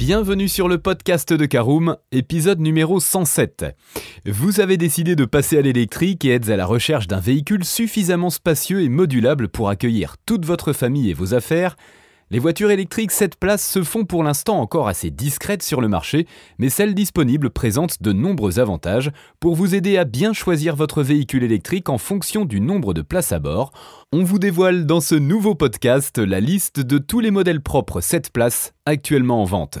Bienvenue sur le podcast de Caroom, épisode numéro 107. Vous avez décidé de passer à l'électrique et êtes à la recherche d'un véhicule suffisamment spacieux et modulable pour accueillir toute votre famille et vos affaires les voitures électriques 7 places se font pour l'instant encore assez discrètes sur le marché, mais celles disponibles présentent de nombreux avantages pour vous aider à bien choisir votre véhicule électrique en fonction du nombre de places à bord. On vous dévoile dans ce nouveau podcast la liste de tous les modèles propres 7 places actuellement en vente.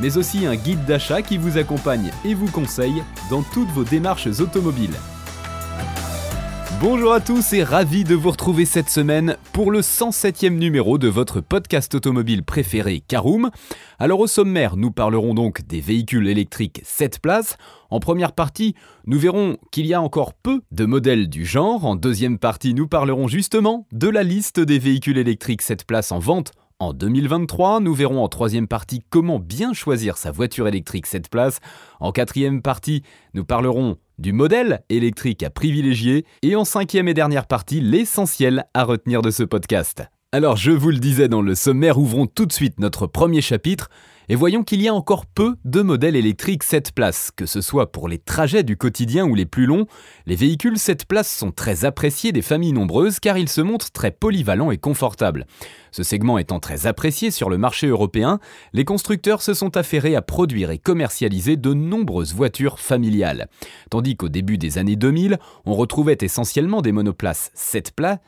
mais aussi un guide d'achat qui vous accompagne et vous conseille dans toutes vos démarches automobiles. Bonjour à tous et ravi de vous retrouver cette semaine pour le 107e numéro de votre podcast automobile préféré Caroom. Alors au sommaire, nous parlerons donc des véhicules électriques 7 places. En première partie, nous verrons qu'il y a encore peu de modèles du genre. En deuxième partie, nous parlerons justement de la liste des véhicules électriques 7 places en vente en 2023, nous verrons en troisième partie comment bien choisir sa voiture électrique 7 places. En quatrième partie, nous parlerons du modèle électrique à privilégier. Et en cinquième et dernière partie, l'essentiel à retenir de ce podcast. Alors je vous le disais dans le sommaire, ouvrons tout de suite notre premier chapitre et voyons qu'il y a encore peu de modèles électriques 7 places, que ce soit pour les trajets du quotidien ou les plus longs, les véhicules 7 places sont très appréciés des familles nombreuses car ils se montrent très polyvalents et confortables. Ce segment étant très apprécié sur le marché européen, les constructeurs se sont affairés à produire et commercialiser de nombreuses voitures familiales. Tandis qu'au début des années 2000, on retrouvait essentiellement des monoplaces 7 places,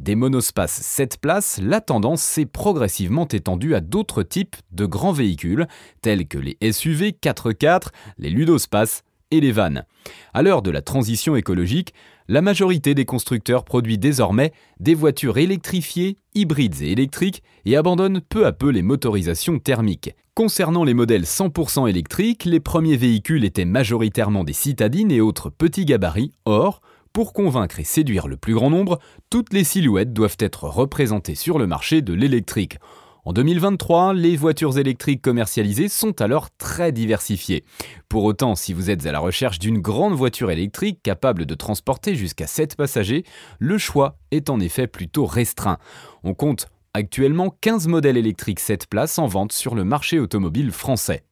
des monospaces 7 places, la tendance s'est progressivement étendue à d'autres types de grands véhicules, tels que les SUV 4x4, les ludospaces et les vannes. À l'heure de la transition écologique, la majorité des constructeurs produit désormais des voitures électrifiées, hybrides et électriques et abandonnent peu à peu les motorisations thermiques. Concernant les modèles 100% électriques, les premiers véhicules étaient majoritairement des citadines et autres petits gabarits. Or, pour convaincre et séduire le plus grand nombre, toutes les silhouettes doivent être représentées sur le marché de l'électrique. En 2023, les voitures électriques commercialisées sont alors très diversifiées. Pour autant, si vous êtes à la recherche d'une grande voiture électrique capable de transporter jusqu'à 7 passagers, le choix est en effet plutôt restreint. On compte actuellement 15 modèles électriques 7 places en vente sur le marché automobile français.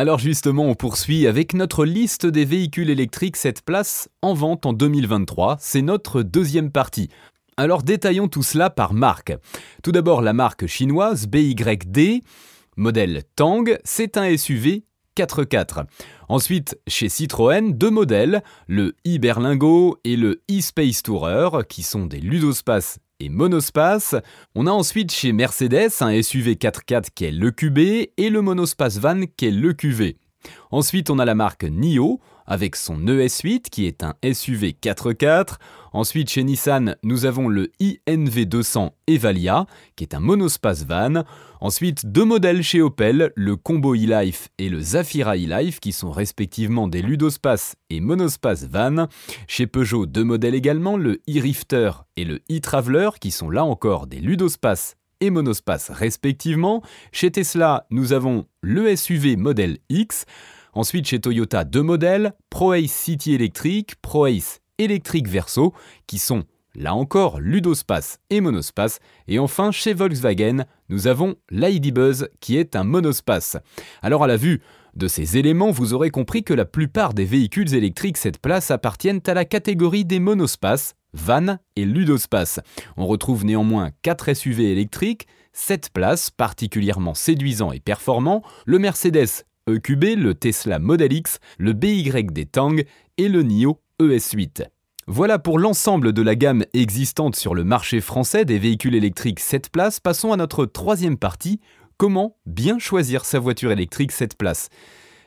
Alors justement, on poursuit avec notre liste des véhicules électriques 7 places en vente en 2023. C'est notre deuxième partie. Alors détaillons tout cela par marque. Tout d'abord la marque chinoise BYD, modèle Tang, c'est un SUV 4x4. Ensuite, chez Citroën, deux modèles, le e-Berlingo et le e-Space Tourer, qui sont des ludospaces et monospace. On a ensuite chez Mercedes un SUV 4x4 qui est le QB et le monospace van qui est le QV. Ensuite, on a la marque NIO avec son ES8 qui est un SUV 4x4. Ensuite, chez Nissan, nous avons le INV200 Evalia qui est un monospace van. Ensuite, deux modèles chez Opel, le Combo e-Life et le Zafira e-Life qui sont respectivement des ludospace et monospace van. Chez Peugeot, deux modèles également, le e-Rifter et le e-Traveler qui sont là encore des ludospace et monospace respectivement. Chez Tesla, nous avons le SUV modèle X. Ensuite, chez Toyota, deux modèles, ProAce City Electric, ProAce Electric Verso, qui sont là encore Ludospace et Monospace. Et enfin, chez Volkswagen, nous avons Buzz qui est un monospace. Alors à la vue de ces éléments, vous aurez compris que la plupart des véhicules électriques cette place appartiennent à la catégorie des monospaces, van et ludospace. On retrouve néanmoins 4 SUV électriques, 7 places particulièrement séduisants et performants, le Mercedes EQB, le Tesla Model X, le BYD Tang et le NIO ES8. Voilà pour l'ensemble de la gamme existante sur le marché français des véhicules électriques 7 places. Passons à notre troisième partie, comment bien choisir sa voiture électrique 7 places?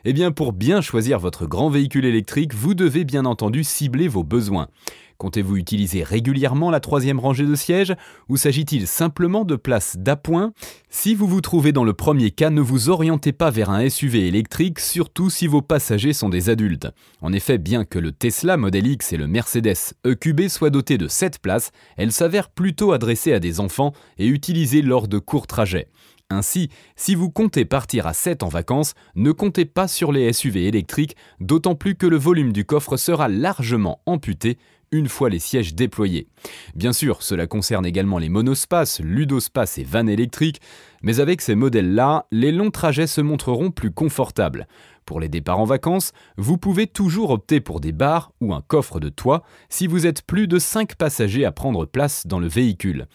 Eh bien, pour bien choisir votre grand véhicule électrique, vous devez bien entendu cibler vos besoins. Comptez-vous utiliser régulièrement la troisième rangée de sièges ou s'agit-il simplement de places d'appoint? Si vous vous trouvez dans le premier cas, ne vous orientez pas vers un SUV électrique, surtout si vos passagers sont des adultes. En effet, bien que le Tesla Model X et le Mercedes EQB soient dotés de 7 places, elles s'avèrent plutôt adressées à des enfants et utilisées lors de courts trajets. Ainsi, si vous comptez partir à 7 en vacances, ne comptez pas sur les SUV électriques, d'autant plus que le volume du coffre sera largement amputé une fois les sièges déployés. Bien sûr, cela concerne également les monospaces, ludospaces et vannes électriques, mais avec ces modèles-là, les longs trajets se montreront plus confortables. Pour les départs en vacances, vous pouvez toujours opter pour des bars ou un coffre de toit si vous êtes plus de 5 passagers à prendre place dans le véhicule.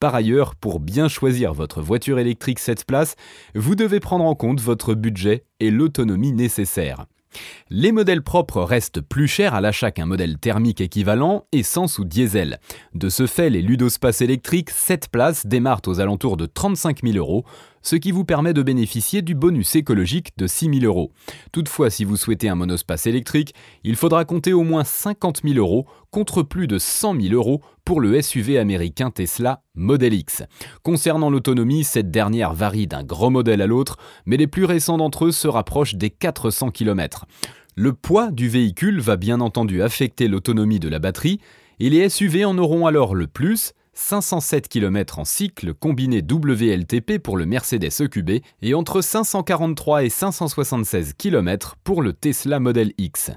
Par ailleurs, pour bien choisir votre voiture électrique 7 places, vous devez prendre en compte votre budget et l'autonomie nécessaire. Les modèles propres restent plus chers à l'achat qu'un modèle thermique équivalent, essence ou diesel. De ce fait, les ludospaces électriques 7 places démarrent aux alentours de 35 000 euros, ce qui vous permet de bénéficier du bonus écologique de 6 000 euros. Toutefois, si vous souhaitez un monospace électrique, il faudra compter au moins 50 000 euros contre plus de 100 000 euros pour le SUV américain Tesla Model X. Concernant l'autonomie, cette dernière varie d'un gros modèle à l'autre, mais les plus récents d'entre eux se rapprochent des 400 km. Le poids du véhicule va bien entendu affecter l'autonomie de la batterie, et les SUV en auront alors le plus, 507 km en cycle combiné WLTP pour le Mercedes EQB et entre 543 et 576 km pour le Tesla Model X.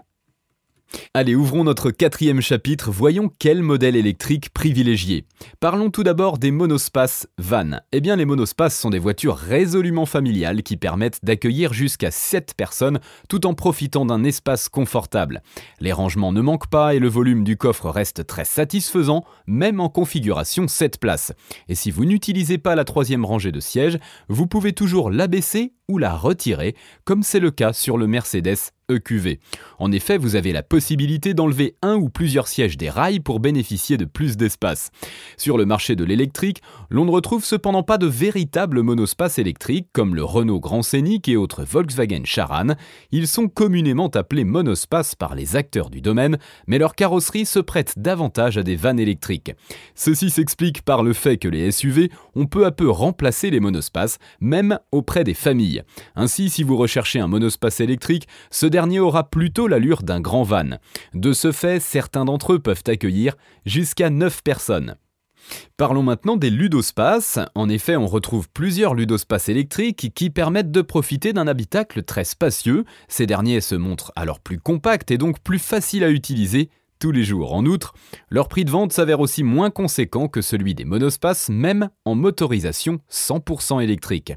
Allez, ouvrons notre quatrième chapitre, voyons quel modèle électrique privilégier. Parlons tout d'abord des monospaces van. Eh bien, les monospaces sont des voitures résolument familiales qui permettent d'accueillir jusqu'à 7 personnes tout en profitant d'un espace confortable. Les rangements ne manquent pas et le volume du coffre reste très satisfaisant, même en configuration 7 places. Et si vous n'utilisez pas la troisième rangée de sièges, vous pouvez toujours l'abaisser ou la retirer, comme c'est le cas sur le Mercedes EQV. En effet, vous avez la possibilité d'enlever un ou plusieurs sièges des rails pour bénéficier de plus d'espace. Sur le marché de l'électrique, l'on ne retrouve cependant pas de véritables monospaces électriques comme le Renault Grand Scénic et autres Volkswagen Charan. Ils sont communément appelés monospaces par les acteurs du domaine, mais leur carrosserie se prête davantage à des vannes électriques. Ceci s'explique par le fait que les SUV ont peu à peu remplacé les monospaces, même auprès des familles. Ainsi, si vous recherchez un monospace électrique, ce dernier aura plutôt l'allure d'un grand van. De ce fait, certains d'entre eux peuvent accueillir jusqu'à 9 personnes. Parlons maintenant des ludospaces. En effet, on retrouve plusieurs ludospaces électriques qui permettent de profiter d'un habitacle très spacieux. Ces derniers se montrent alors plus compacts et donc plus faciles à utiliser tous les jours. En outre, leur prix de vente s'avère aussi moins conséquent que celui des monospaces, même en motorisation 100% électrique.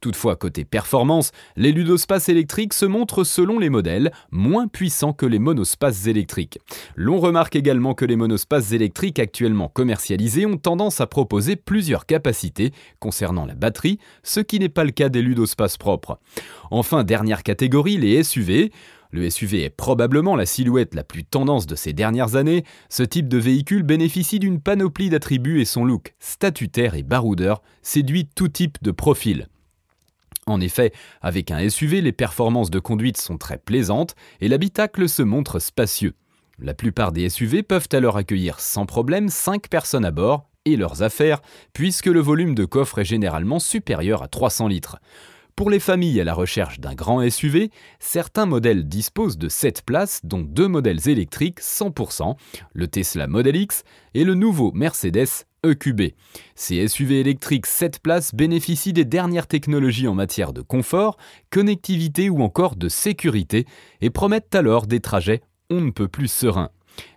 Toutefois, côté performance, les ludospaces électriques se montrent selon les modèles moins puissants que les monospaces électriques. L'on remarque également que les monospaces électriques actuellement commercialisés ont tendance à proposer plusieurs capacités concernant la batterie, ce qui n'est pas le cas des ludospaces propres. Enfin, dernière catégorie, les SUV. Le SUV est probablement la silhouette la plus tendance de ces dernières années. Ce type de véhicule bénéficie d'une panoplie d'attributs et son look statutaire et baroudeur séduit tout type de profil. En effet, avec un SUV, les performances de conduite sont très plaisantes et l'habitacle se montre spacieux. La plupart des SUV peuvent alors accueillir sans problème 5 personnes à bord et leurs affaires, puisque le volume de coffre est généralement supérieur à 300 litres. Pour les familles à la recherche d'un grand SUV, certains modèles disposent de 7 places, dont deux modèles électriques 100%, le Tesla Model X et le nouveau Mercedes EQB. Ces SUV électriques 7 places bénéficient des dernières technologies en matière de confort, connectivité ou encore de sécurité et promettent alors des trajets on ne peut plus sereins.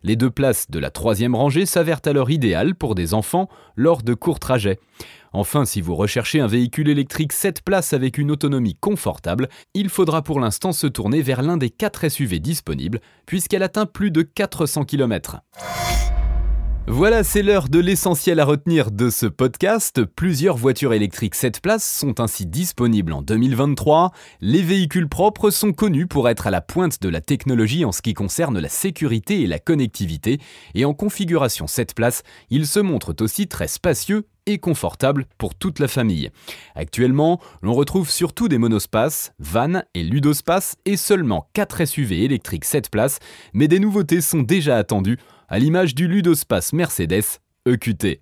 Les deux places de la troisième rangée s'avèrent alors idéales pour des enfants lors de courts trajets. Enfin, si vous recherchez un véhicule électrique 7 places avec une autonomie confortable, il faudra pour l'instant se tourner vers l'un des 4 SUV disponibles, puisqu'elle atteint plus de 400 km. Voilà, c'est l'heure de l'essentiel à retenir de ce podcast. Plusieurs voitures électriques 7 places sont ainsi disponibles en 2023. Les véhicules propres sont connus pour être à la pointe de la technologie en ce qui concerne la sécurité et la connectivité. Et en configuration 7 places, ils se montrent aussi très spacieux et confortables pour toute la famille. Actuellement, l'on retrouve surtout des monospaces, vannes et ludospaces et seulement 4 SUV électriques 7 places, mais des nouveautés sont déjà attendues à l'image du ludospace Mercedes EQT.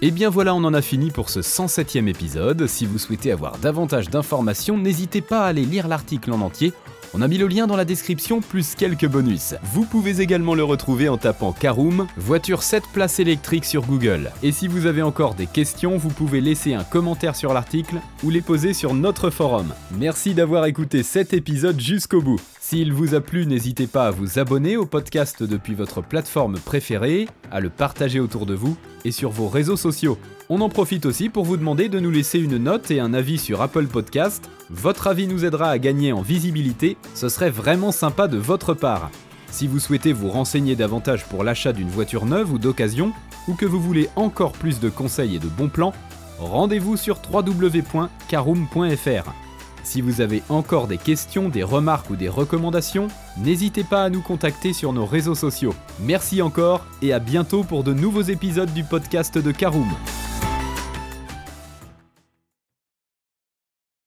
Et bien voilà, on en a fini pour ce 107e épisode. Si vous souhaitez avoir davantage d'informations, n'hésitez pas à aller lire l'article en entier on a mis le lien dans la description plus quelques bonus. Vous pouvez également le retrouver en tapant Caroom, voiture 7 places électriques sur Google. Et si vous avez encore des questions, vous pouvez laisser un commentaire sur l'article ou les poser sur notre forum. Merci d'avoir écouté cet épisode jusqu'au bout. S'il vous a plu, n'hésitez pas à vous abonner au podcast depuis votre plateforme préférée, à le partager autour de vous et sur vos réseaux sociaux. On en profite aussi pour vous demander de nous laisser une note et un avis sur Apple Podcast. Votre avis nous aidera à gagner en visibilité, ce serait vraiment sympa de votre part. Si vous souhaitez vous renseigner davantage pour l'achat d'une voiture neuve ou d'occasion, ou que vous voulez encore plus de conseils et de bons plans, rendez-vous sur www.caroom.fr. Si vous avez encore des questions, des remarques ou des recommandations, n'hésitez pas à nous contacter sur nos réseaux sociaux. Merci encore et à bientôt pour de nouveaux épisodes du podcast de Caroom.